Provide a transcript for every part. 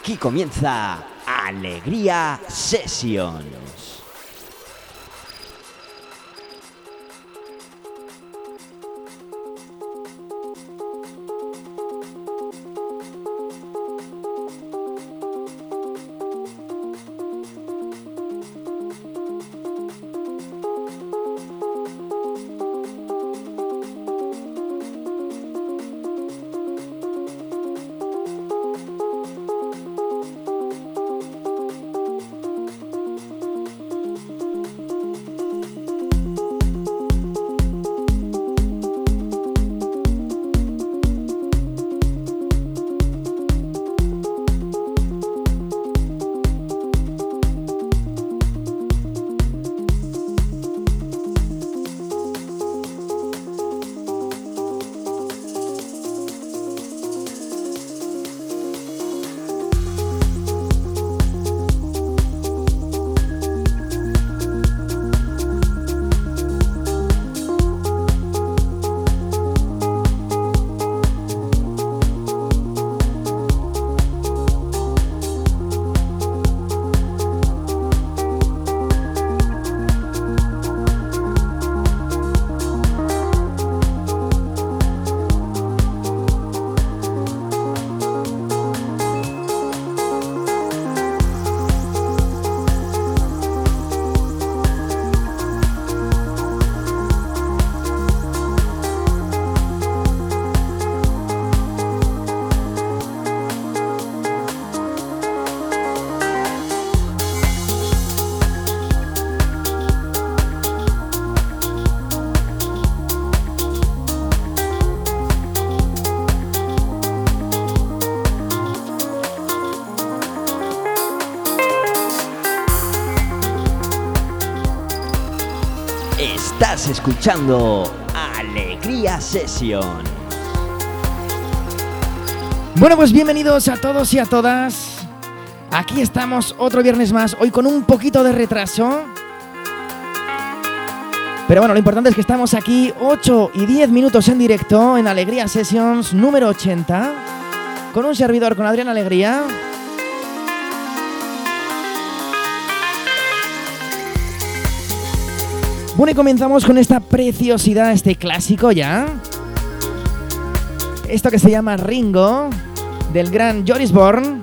Aquí comienza Alegría Session. Escuchando Alegría Session. Bueno, pues bienvenidos a todos y a todas. Aquí estamos otro viernes más, hoy con un poquito de retraso. Pero bueno, lo importante es que estamos aquí 8 y 10 minutos en directo en Alegría Sessions número 80, con un servidor, con Adrián Alegría. Bueno, y comenzamos con esta preciosidad, este clásico ya. Esto que se llama Ringo, del gran Joris Born.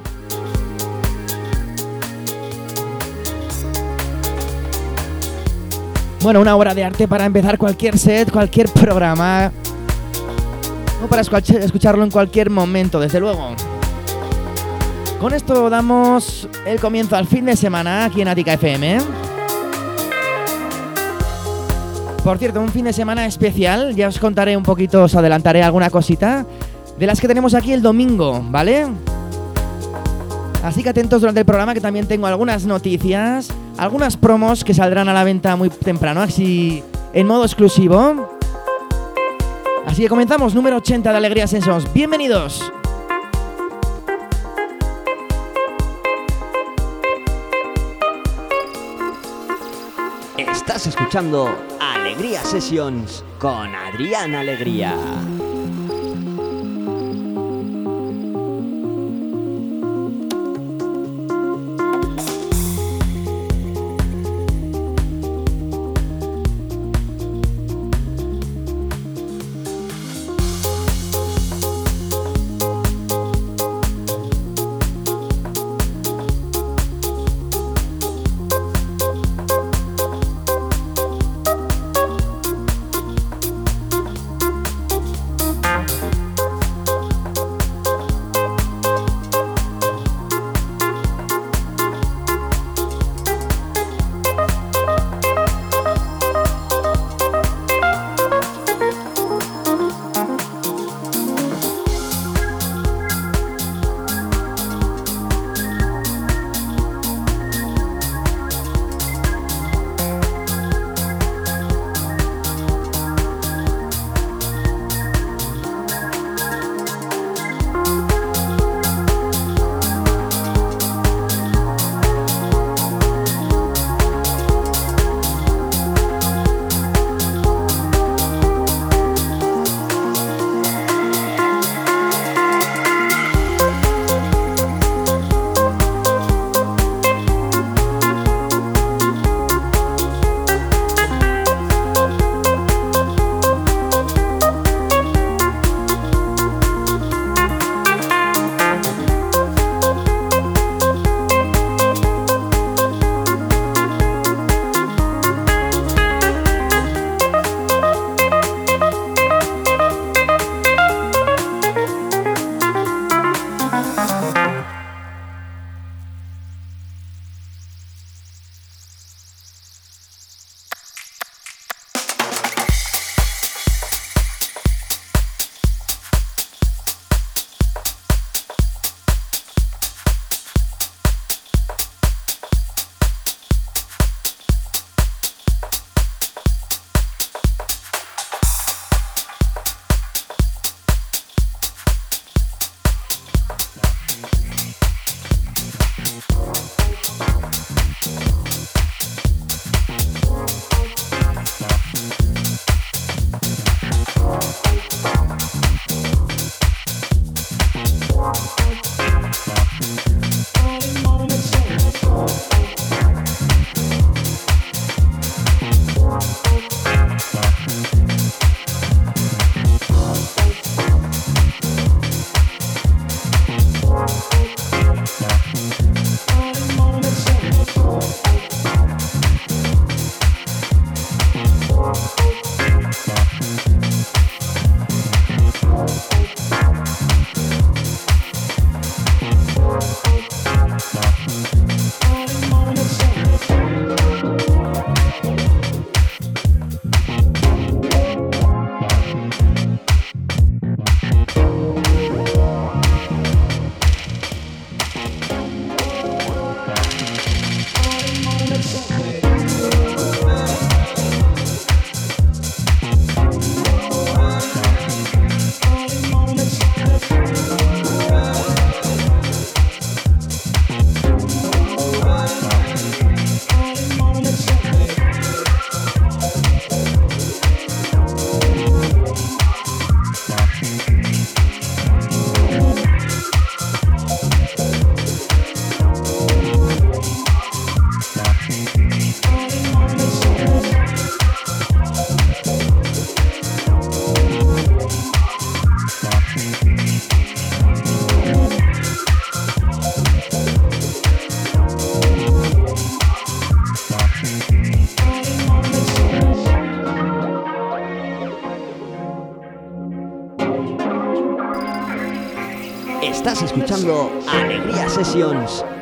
Bueno, una obra de arte para empezar cualquier set, cualquier programa. O para escucharlo en cualquier momento, desde luego. Con esto damos el comienzo al fin de semana aquí en Atica FM. Por cierto, un fin de semana especial, ya os contaré un poquito, os adelantaré alguna cosita de las que tenemos aquí el domingo, ¿vale? Así que atentos durante el programa que también tengo algunas noticias, algunas promos que saldrán a la venta muy temprano, así en modo exclusivo. Así que comenzamos, número 80 de Alegría Sensos. Bienvenidos. Estás escuchando Alegría Sessions con Adrián Alegría.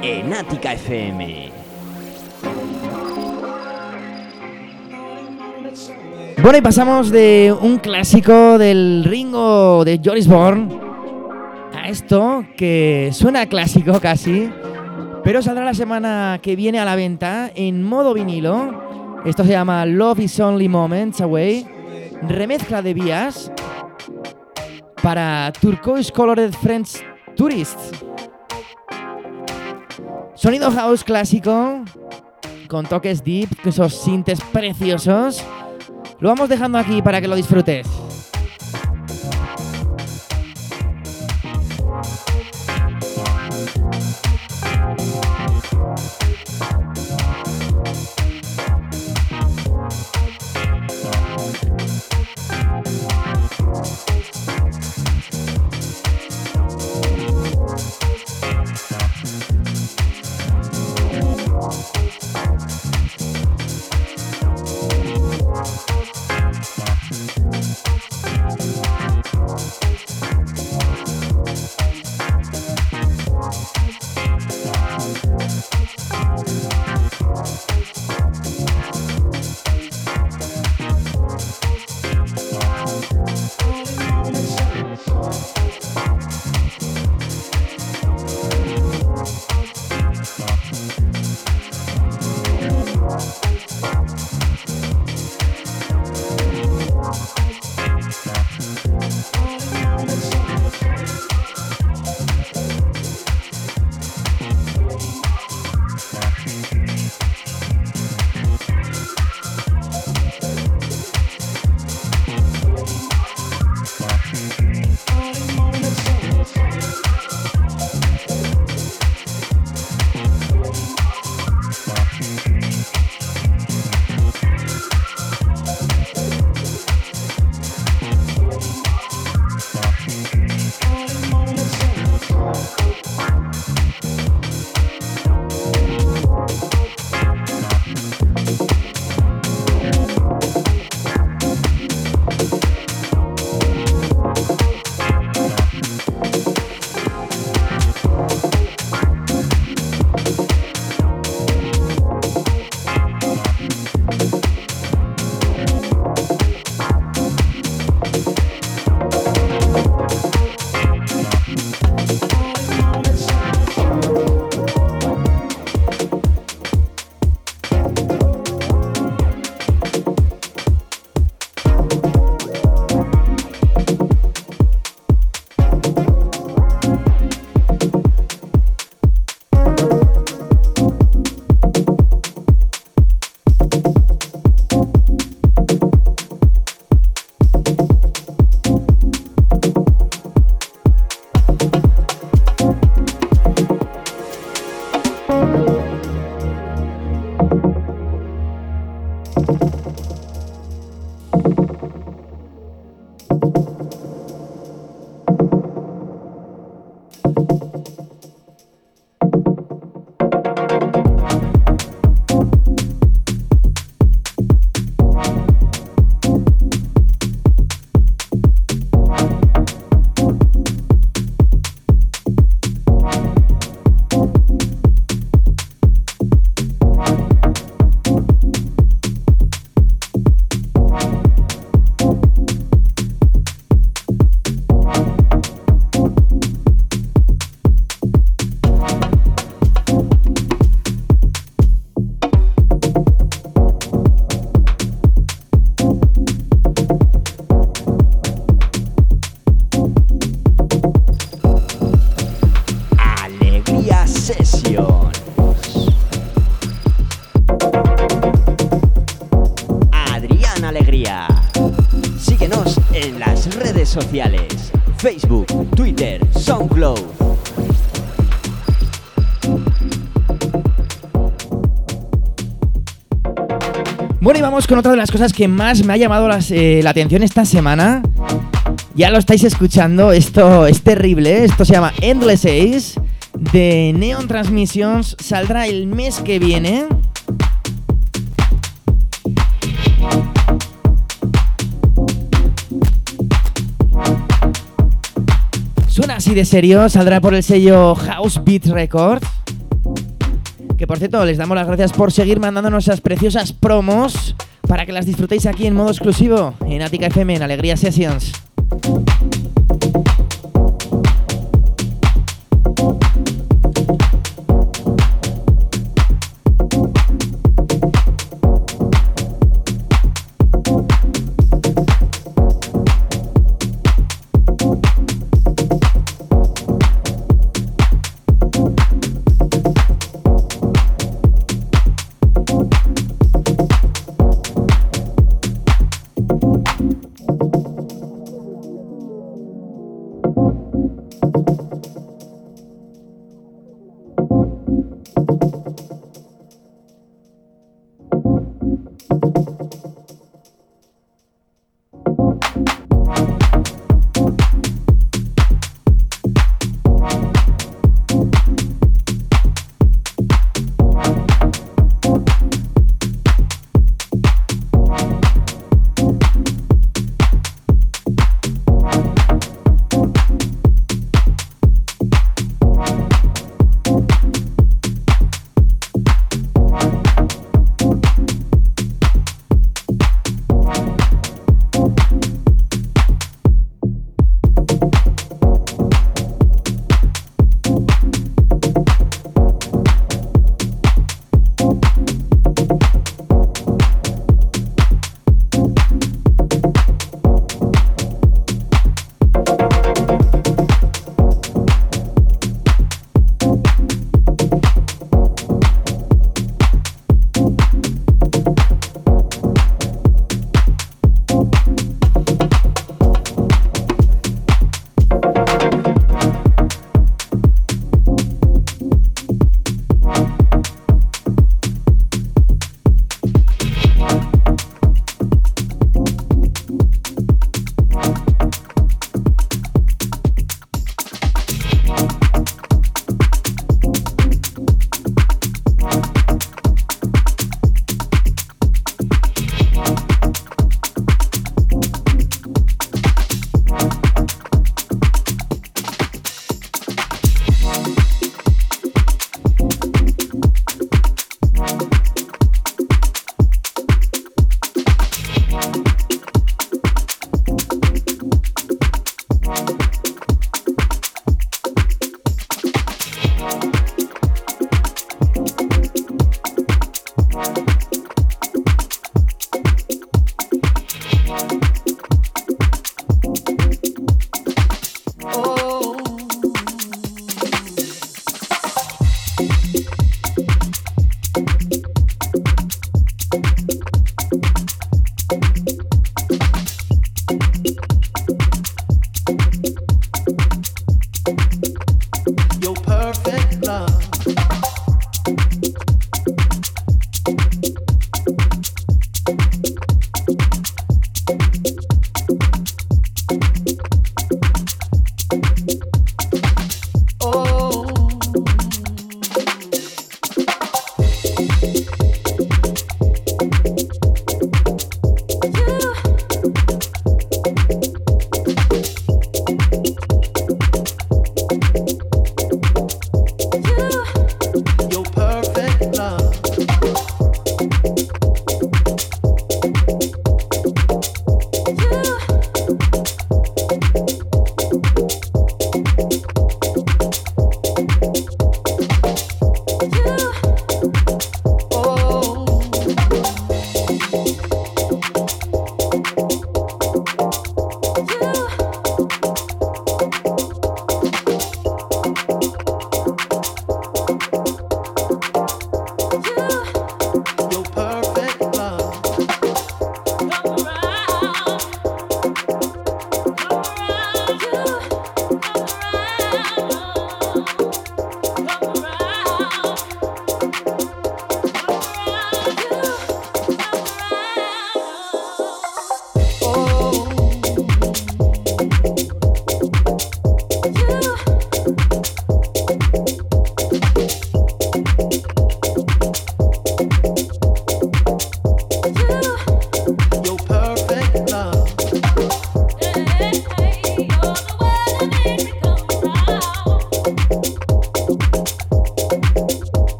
En Ática FM. Bueno, y pasamos de un clásico del Ringo de Joris Bourne a esto que suena clásico casi, pero saldrá la semana que viene a la venta en modo vinilo. Esto se llama Love is Only Moments Away, remezcla de vías para Turquoise Colored French Tourists. Sonido house clásico con toques deep, esos sintes preciosos. Lo vamos dejando aquí para que lo disfrutes. Con otra de las cosas que más me ha llamado eh, la atención esta semana. Ya lo estáis escuchando, esto es terrible. Esto se llama Endless Ace de Neon Transmissions. Saldrá el mes que viene. Suena así de serio, saldrá por el sello House Beat Records. Que por cierto, les damos las gracias por seguir mandándonos esas preciosas promos para que las disfrutéis aquí en modo exclusivo en Attica FM en Alegría Sessions.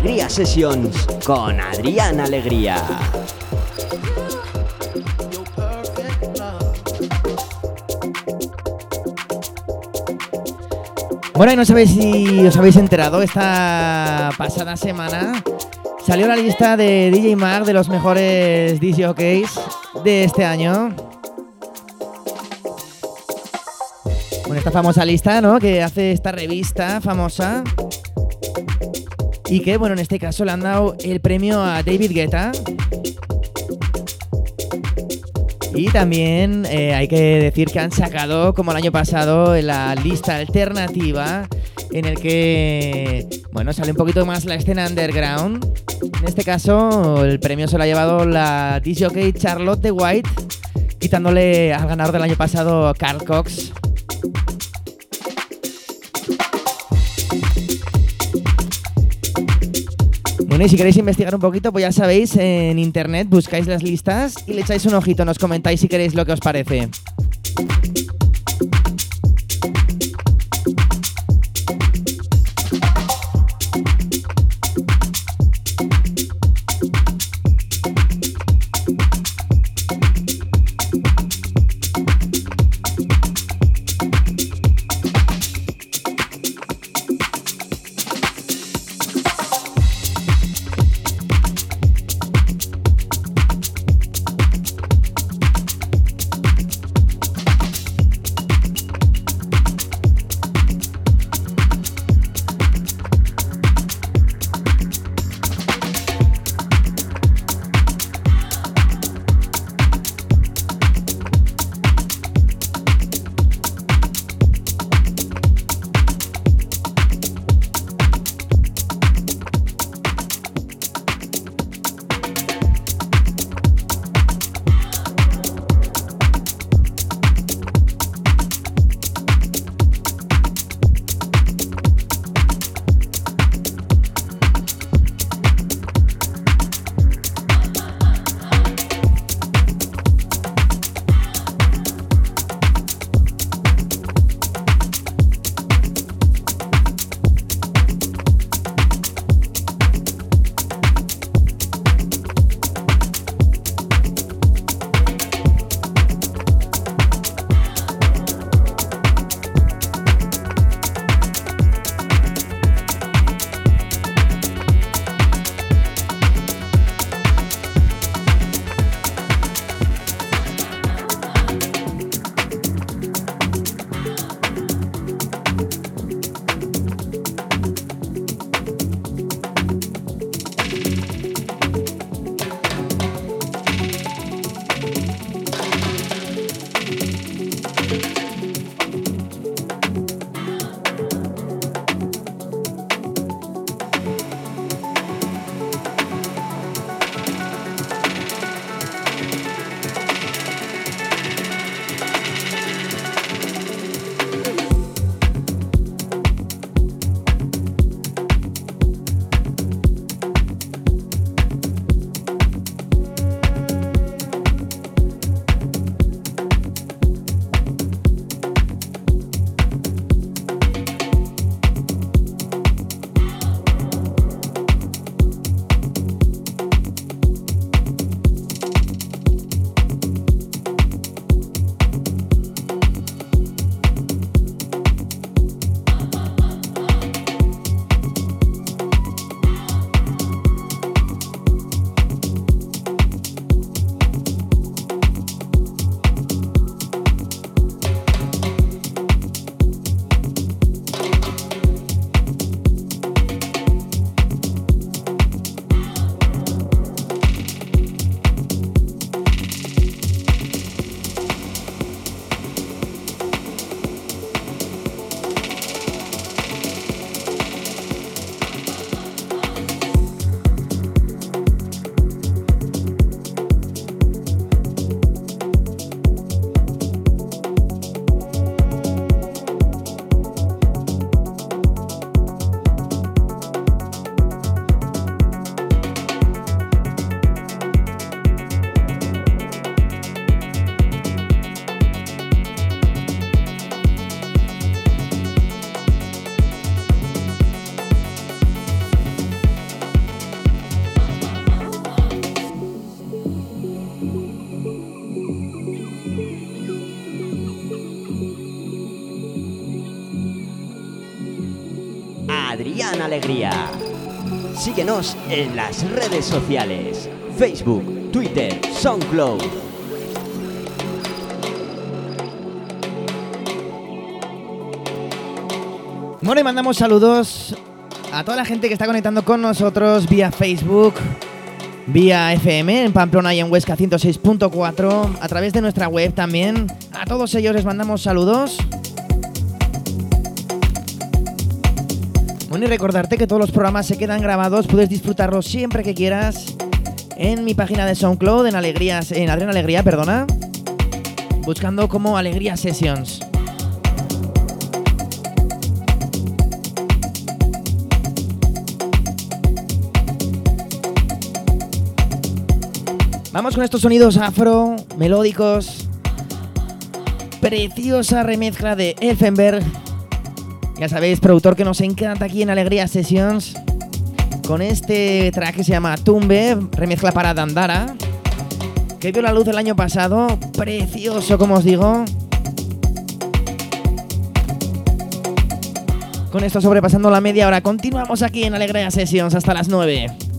Alegría Sessions con Adrián Alegría. Bueno, y no sabéis si os habéis enterado, esta pasada semana salió la lista de DJ Mag de los mejores DJs de este año. Bueno, esta famosa lista, ¿no? Que hace esta revista famosa. Y que, bueno, en este caso le han dado el premio a David Guetta. Y también eh, hay que decir que han sacado, como el año pasado, la lista alternativa en el que, bueno, sale un poquito más la escena underground. En este caso, el premio se lo ha llevado la DJ Charlotte White, quitándole al ganador del año pasado, Carl Cox. Bueno, y si queréis investigar un poquito, pues ya sabéis, en internet buscáis las listas y le echáis un ojito, nos comentáis si queréis lo que os parece. Síguenos en las redes sociales, Facebook, Twitter, SoundCloud. Bueno, y mandamos saludos a toda la gente que está conectando con nosotros vía Facebook, vía FM en Pamplona y en Huesca 106.4, a través de nuestra web también. A todos ellos les mandamos saludos. Bueno, y recordarte que todos los programas se quedan grabados, puedes disfrutarlos siempre que quieras en mi página de SoundCloud, en Alegrías, en Adrián Alegría, perdona, buscando como Alegría Sessions. Vamos con estos sonidos afro, melódicos. Preciosa remezcla de Elfenberg. Ya sabéis, productor que nos encanta aquí en Alegría Sessions. Con este track que se llama Tumbe, remezcla para Dandara. Que vio la luz el año pasado. Precioso, como os digo. Con esto sobrepasando la media hora. Continuamos aquí en Alegría Sessions hasta las 9.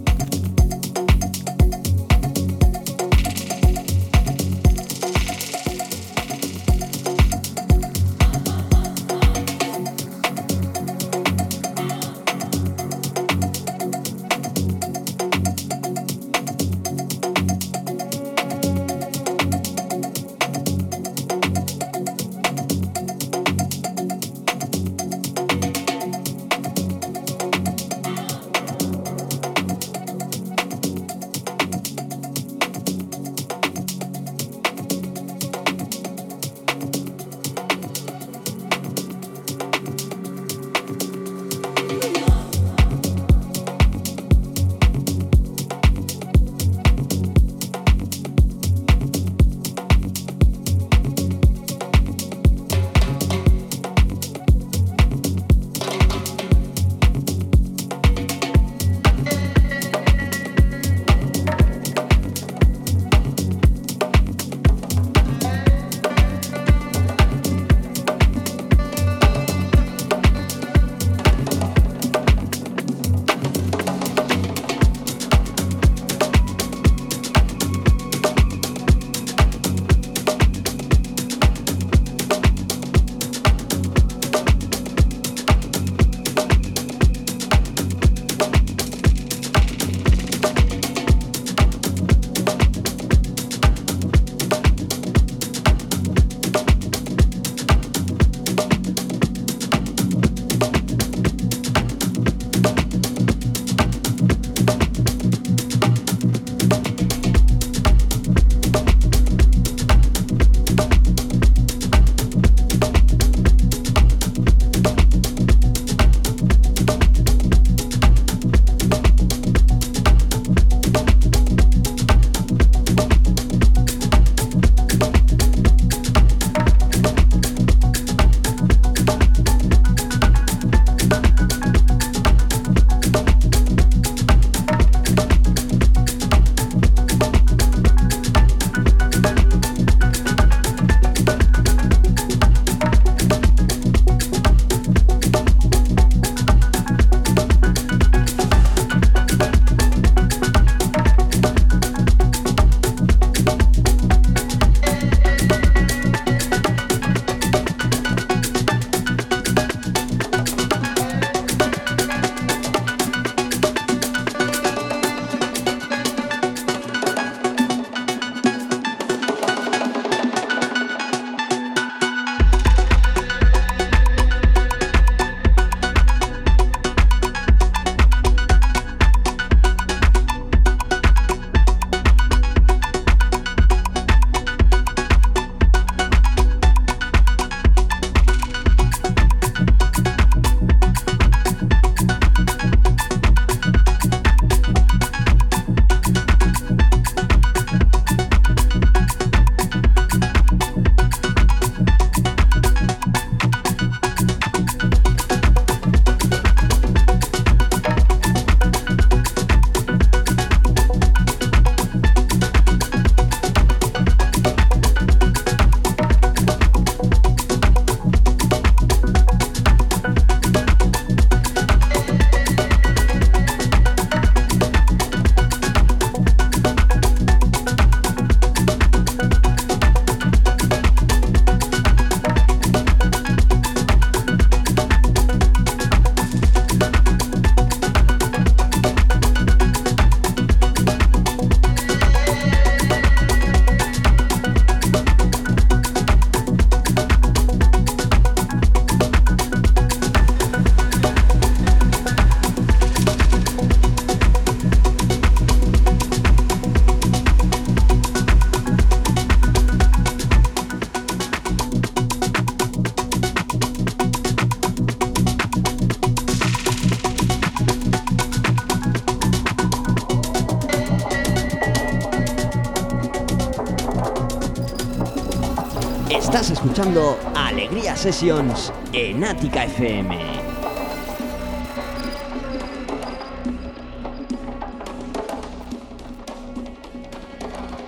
Escuchando Alegría Sessions en Ática FM.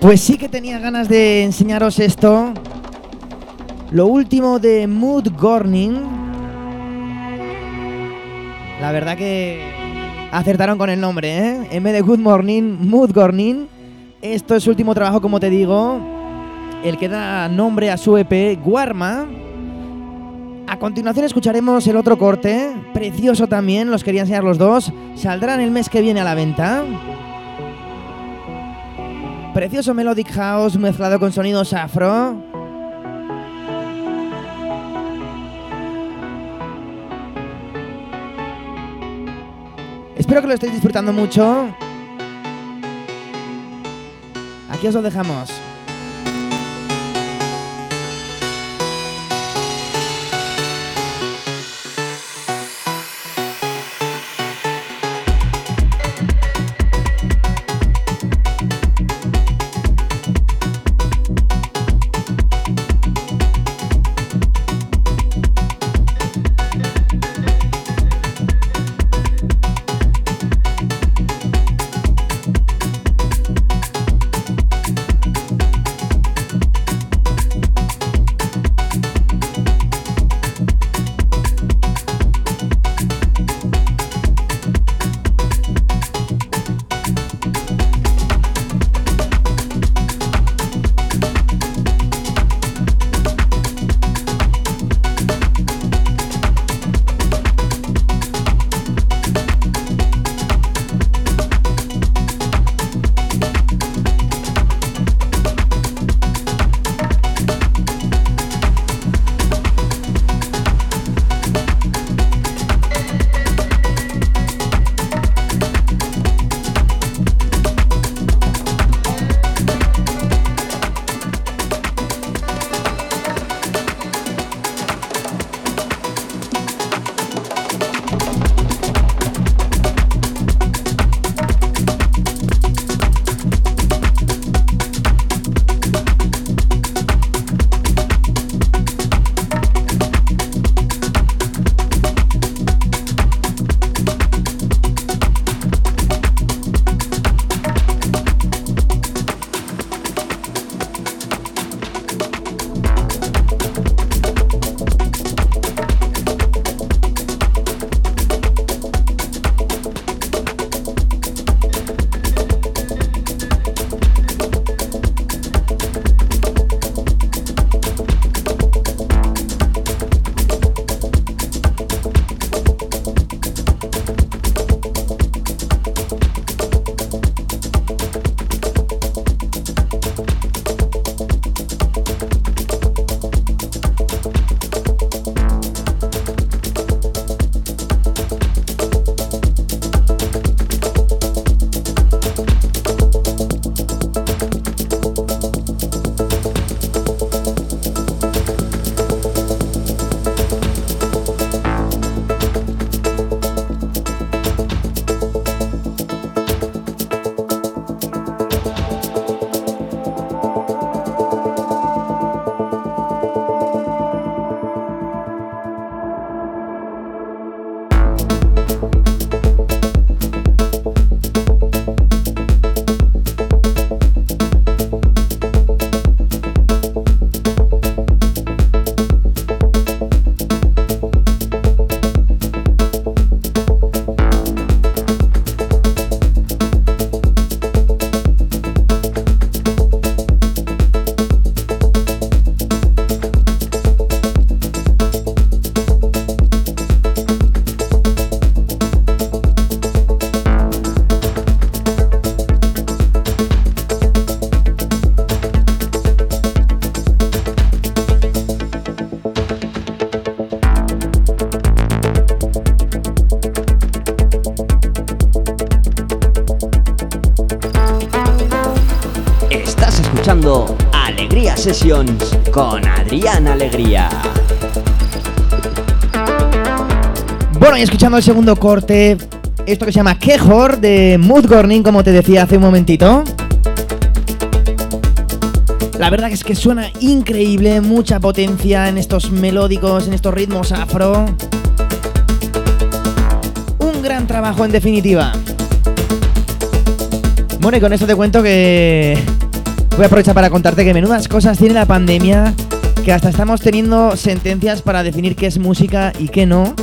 Pues sí que tenía ganas de enseñaros esto. Lo último de Mood Gorning. La verdad que acertaron con el nombre, ¿eh? En vez de Good Morning, Mood Gorning. Esto es último trabajo, como te digo. El que da nombre a su EP, Guarma. A continuación escucharemos el otro corte, precioso también, los quería enseñar los dos. Saldrán el mes que viene a la venta. Precioso Melodic House mezclado con sonidos afro. Espero que lo estéis disfrutando mucho. Aquí os lo dejamos. Adrián Alegría. Bueno, y escuchando el segundo corte, esto que se llama Kehor de Mood Gorning, como te decía hace un momentito. La verdad es que suena increíble, mucha potencia en estos melódicos, en estos ritmos afro. Un gran trabajo en definitiva. Bueno, y con esto te cuento que voy a aprovechar para contarte que menudas cosas tiene la pandemia, que hasta estamos teniendo sentencias para definir qué es música y qué no.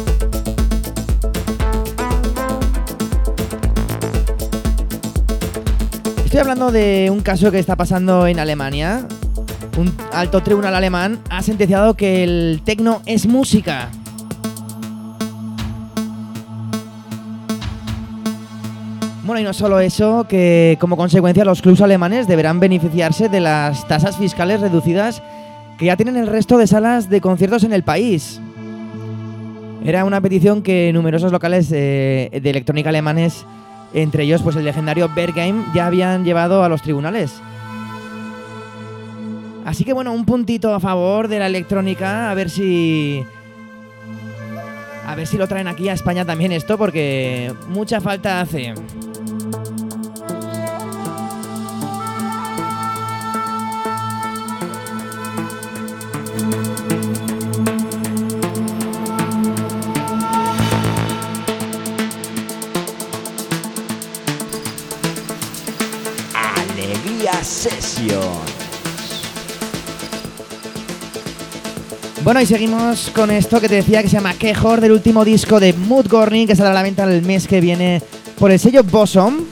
Estoy hablando de un caso que está pasando en Alemania. Un alto tribunal alemán ha sentenciado que el tecno es música. Bueno, y no solo eso, que como consecuencia los clubs alemanes deberán beneficiarse de las tasas fiscales reducidas que ya tienen el resto de salas de conciertos en el país. Era una petición que numerosos locales de electrónica alemanes entre ellos, pues el legendario Bergheim ya habían llevado a los tribunales. Así que bueno, un puntito a favor de la electrónica, a ver si... A ver si lo traen aquí a España también esto, porque mucha falta hace. Bueno, y seguimos con esto que te decía que se llama Quejor del último disco de Mood Gorning que saldrá a la venta el mes que viene por el sello Bosom.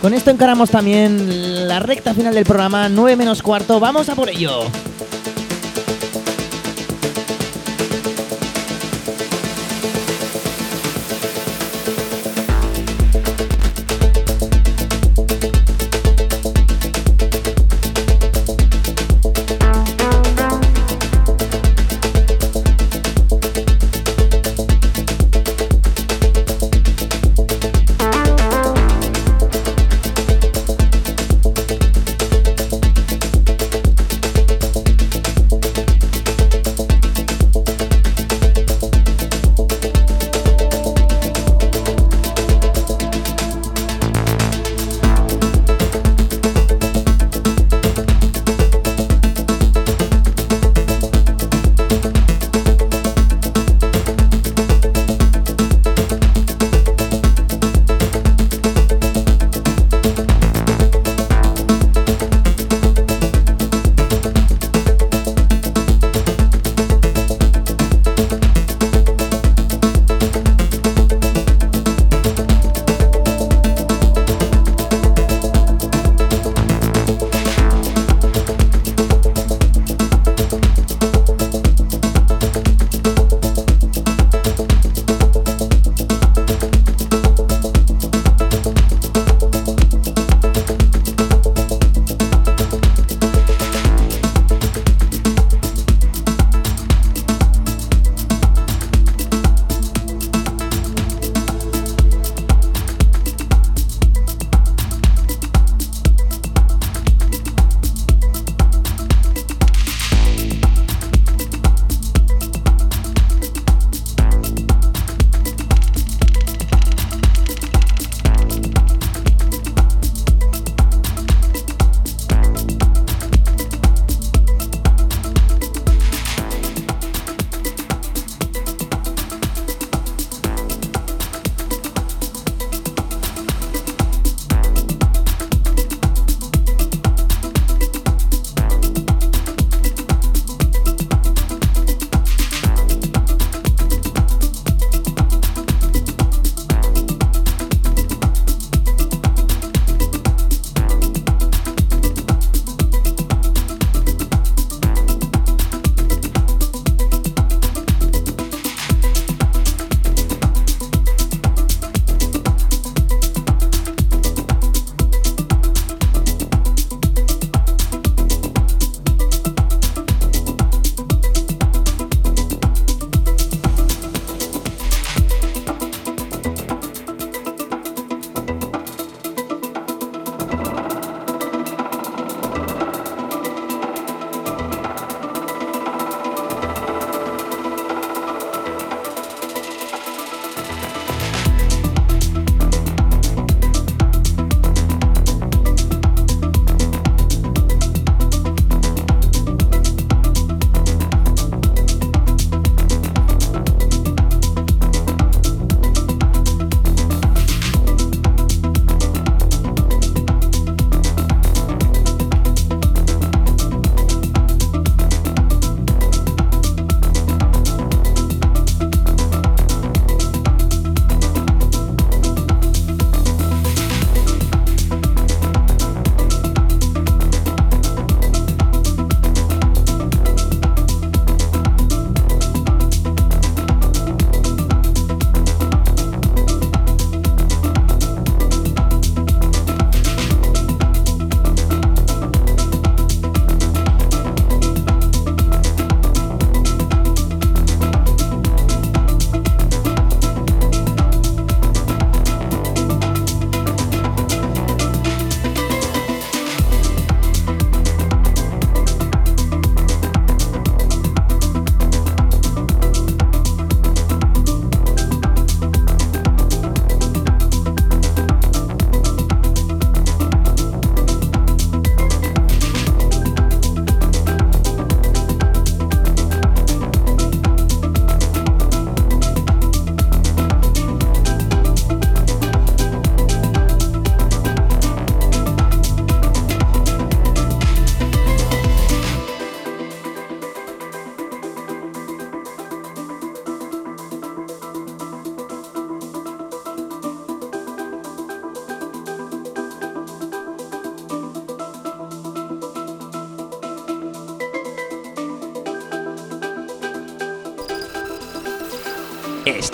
Con esto encaramos también la recta final del programa, 9 menos cuarto. ¡Vamos a por ello!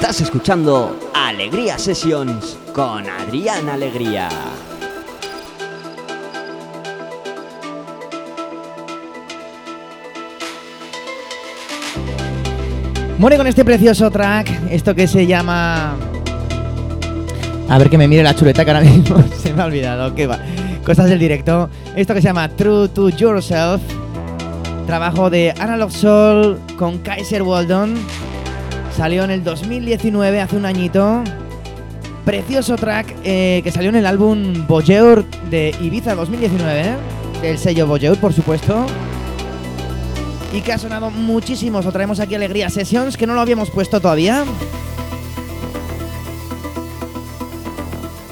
Estás escuchando Alegría Sessions con Adrián Alegría. Muere con este precioso track, esto que se llama... A ver que me mire la chuleta que ahora mismo se me ha olvidado, qué va. Cosas del directo. Esto que se llama True to Yourself. Trabajo de Analog Soul con Kaiser Waldon. Salió en el 2019, hace un añito. Precioso track eh, que salió en el álbum Bojeur de Ibiza 2019. Del sello Bojeur, por supuesto y que ha sonado muchísimo. Os traemos aquí Alegría Sessions, que no lo habíamos puesto todavía.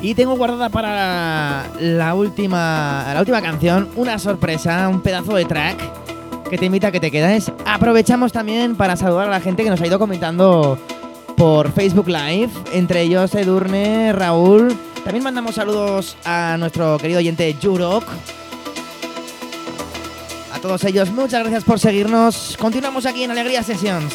Y tengo guardada para la última, la última canción una sorpresa, un pedazo de track que te invita a que te quedes. Aprovechamos también para saludar a la gente que nos ha ido comentando por Facebook Live, entre ellos Edurne, Raúl. También mandamos saludos a nuestro querido oyente Jurok, todos ellos, muchas gracias por seguirnos. Continuamos aquí en Alegría Sessions.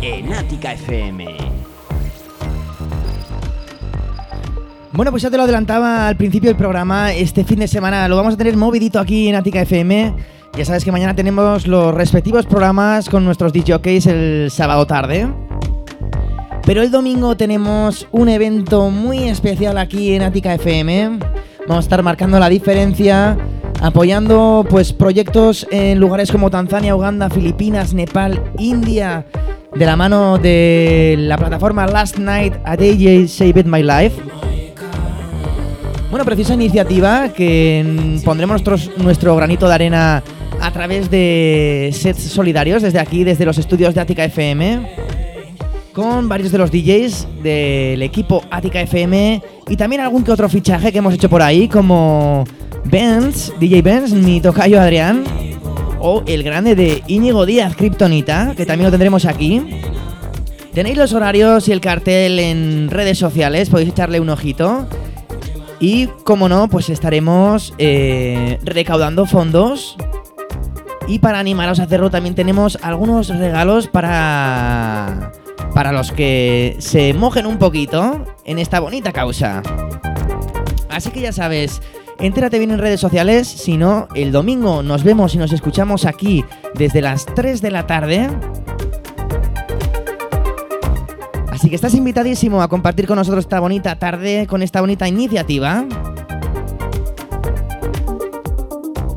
En Ática FM. Bueno, pues ya te lo adelantaba al principio del programa. Este fin de semana lo vamos a tener movidito aquí en Ática FM. Ya sabes que mañana tenemos los respectivos programas con nuestros DJs el sábado tarde. Pero el domingo tenemos un evento muy especial aquí en Ática FM. Vamos a estar marcando la diferencia, apoyando pues proyectos en lugares como Tanzania, Uganda, Filipinas, Nepal, India, de la mano de la plataforma Last Night a DJ Saved My Life. Bueno, preciosa iniciativa que pondremos nuestro granito de arena a través de sets solidarios desde aquí, desde los estudios de Ática FM, con varios de los DJs del equipo Ática FM y también algún que otro fichaje que hemos hecho por ahí, como Benz, DJ Benz, mi tocayo Adrián, o el grande de Íñigo Díaz, Kryptonita, que también lo tendremos aquí. Tenéis los horarios y el cartel en redes sociales, podéis echarle un ojito. Y como no, pues estaremos eh, recaudando fondos y para animaros a hacerlo también tenemos algunos regalos para para los que se mojen un poquito en esta bonita causa. Así que ya sabes, entérate bien en redes sociales, si no, el domingo nos vemos y nos escuchamos aquí desde las 3 de la tarde. Así que estás invitadísimo a compartir con nosotros esta bonita tarde, con esta bonita iniciativa.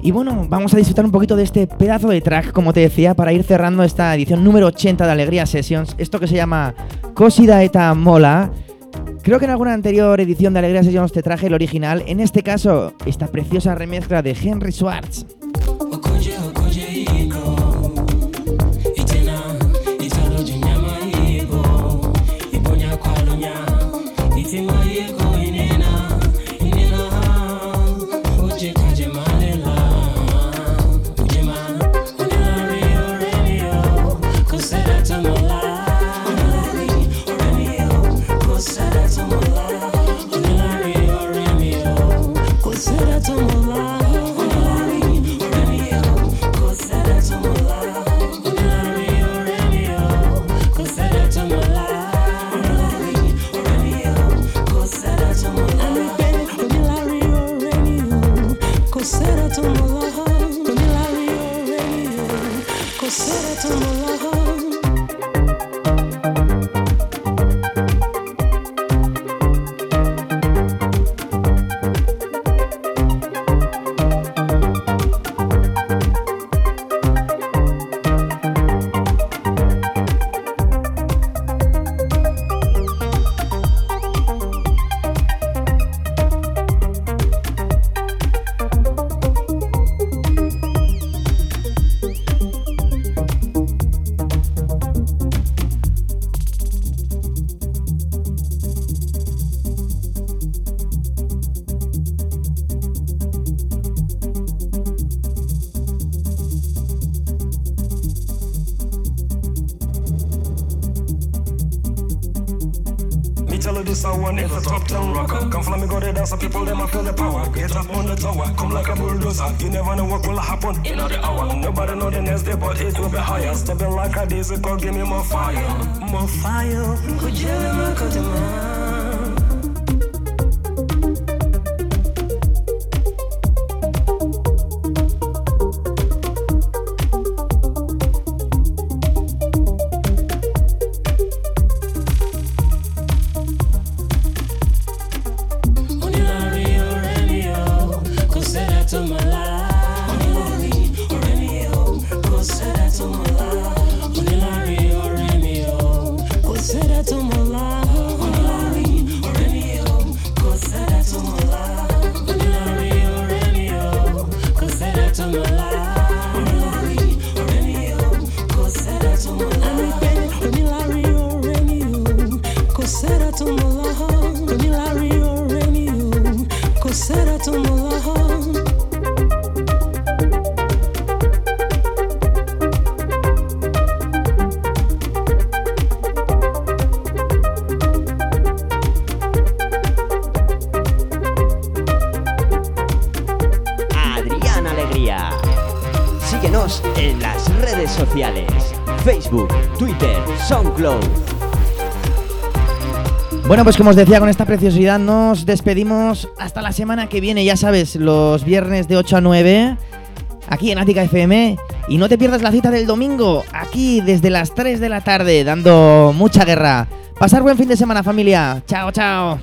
Y bueno, vamos a disfrutar un poquito de este pedazo de track, como te decía, para ir cerrando esta edición número 80 de Alegría Sessions. Esto que se llama Cosida Eta Mola. Creo que en alguna anterior edición de Alegría Sessions te traje el original. En este caso, esta preciosa remezcla de Henry Schwartz. said I told Bueno, pues como os decía, con esta preciosidad nos despedimos hasta la semana que viene, ya sabes, los viernes de 8 a 9, aquí en Ática FM. Y no te pierdas la cita del domingo, aquí desde las 3 de la tarde, dando mucha guerra. Pasar buen fin de semana familia. Chao, chao.